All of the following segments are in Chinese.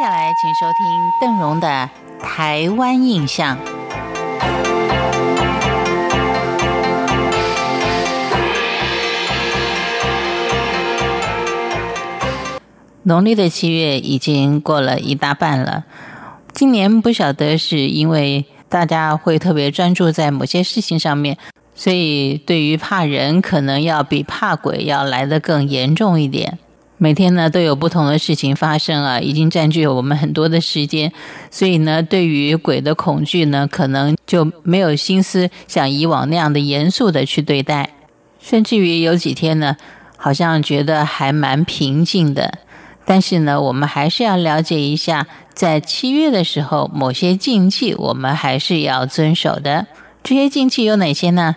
接下来，请收听邓荣的《台湾印象》。农历的七月已经过了一大半了，今年不晓得是因为大家会特别专注在某些事情上面，所以对于怕人，可能要比怕鬼要来得更严重一点。每天呢都有不同的事情发生啊，已经占据了我们很多的时间，所以呢，对于鬼的恐惧呢，可能就没有心思像以往那样的严肃的去对待，甚至于有几天呢，好像觉得还蛮平静的。但是呢，我们还是要了解一下，在七月的时候，某些禁忌我们还是要遵守的。这些禁忌有哪些呢？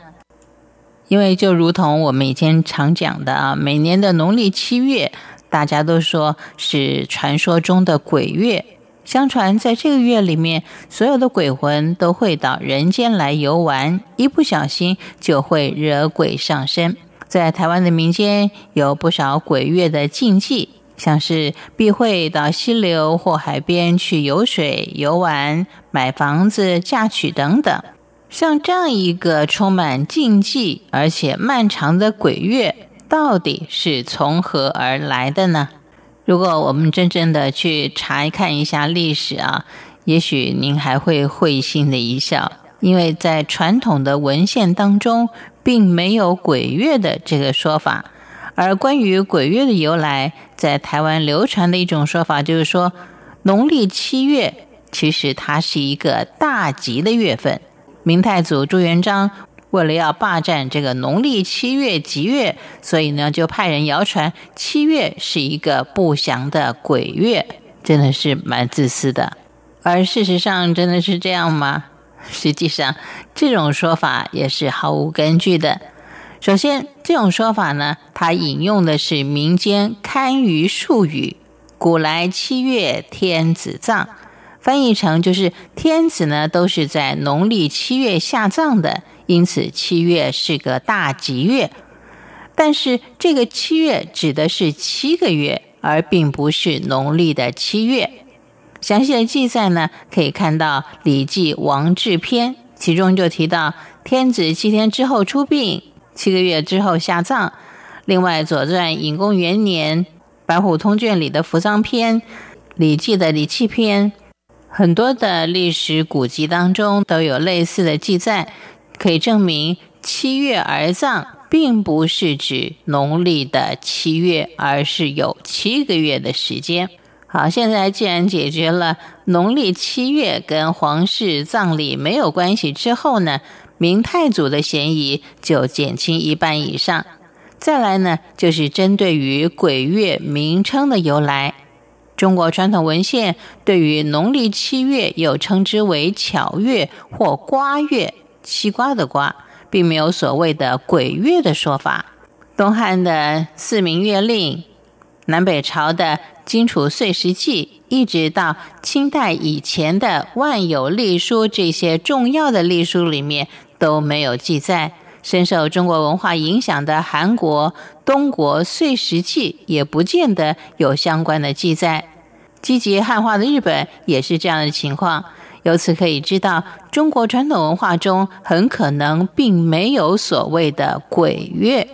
因为就如同我们以前常讲的啊，每年的农历七月，大家都说是传说中的鬼月。相传在这个月里面，所有的鬼魂都会到人间来游玩，一不小心就会惹鬼上身。在台湾的民间有不少鬼月的禁忌，像是避讳到溪流或海边去游水、游玩、买房子、嫁娶等等。像这样一个充满禁忌而且漫长的鬼月，到底是从何而来的呢？如果我们真正的去查看一下历史啊，也许您还会会心的一笑，因为在传统的文献当中，并没有鬼月的这个说法。而关于鬼月的由来，在台湾流传的一种说法就是说，农历七月其实它是一个大吉的月份。明太祖朱元璋为了要霸占这个农历七月吉月，所以呢就派人谣传七月是一个不祥的鬼月，真的是蛮自私的。而事实上真的是这样吗？实际上这种说法也是毫无根据的。首先，这种说法呢，它引用的是民间堪舆术语：“古来七月天子葬。”翻译成就是天子呢都是在农历七月下葬的，因此七月是个大吉月。但是这个七月指的是七个月，而并不是农历的七月。详细的记载呢，可以看到《礼记·王制篇》，其中就提到天子七天之后出殡，七个月之后下葬。另外，《左传》隐公元年《白虎通卷》里的《扶丧篇》，《礼记》的《礼器篇》。很多的历史古籍当中都有类似的记载，可以证明七月而葬，并不是指农历的七月，而是有七个月的时间。好，现在既然解决了农历七月跟皇室葬礼没有关系之后呢，明太祖的嫌疑就减轻一半以上。再来呢，就是针对于鬼月名称的由来。中国传统文献对于农历七月又称之为巧月或瓜月，西瓜的瓜，并没有所谓的鬼月的说法。东汉的《四明月令》，南北朝的《荆楚岁时记》，一直到清代以前的《万有历书》这些重要的历书里面都没有记载。深受中国文化影响的韩国《东国岁时记》也不见得有相关的记载。积极汉化的日本也是这样的情况，由此可以知道，中国传统文化中很可能并没有所谓的鬼月。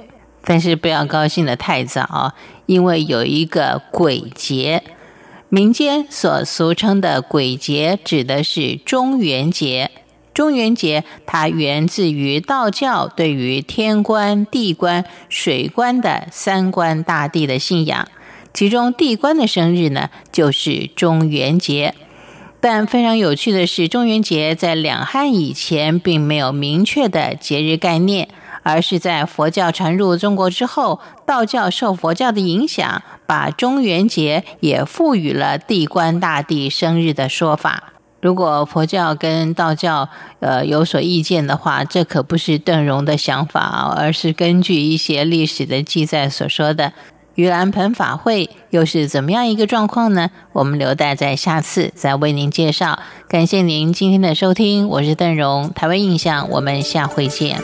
但是不要高兴的太早，因为有一个鬼节，民间所俗称的鬼节指的是中元节。中元节它源自于道教对于天官、地官、水官的三官大帝的信仰。其中地官的生日呢，就是中元节。但非常有趣的是，中元节在两汉以前并没有明确的节日概念，而是在佛教传入中国之后，道教受佛教的影响，把中元节也赋予了地官大帝生日的说法。如果佛教跟道教呃有所意见的话，这可不是邓荣的想法，而是根据一些历史的记载所说的。盂兰盆法会又是怎么样一个状况呢？我们留待在下次再为您介绍。感谢您今天的收听，我是邓荣，台湾印象，我们下回见。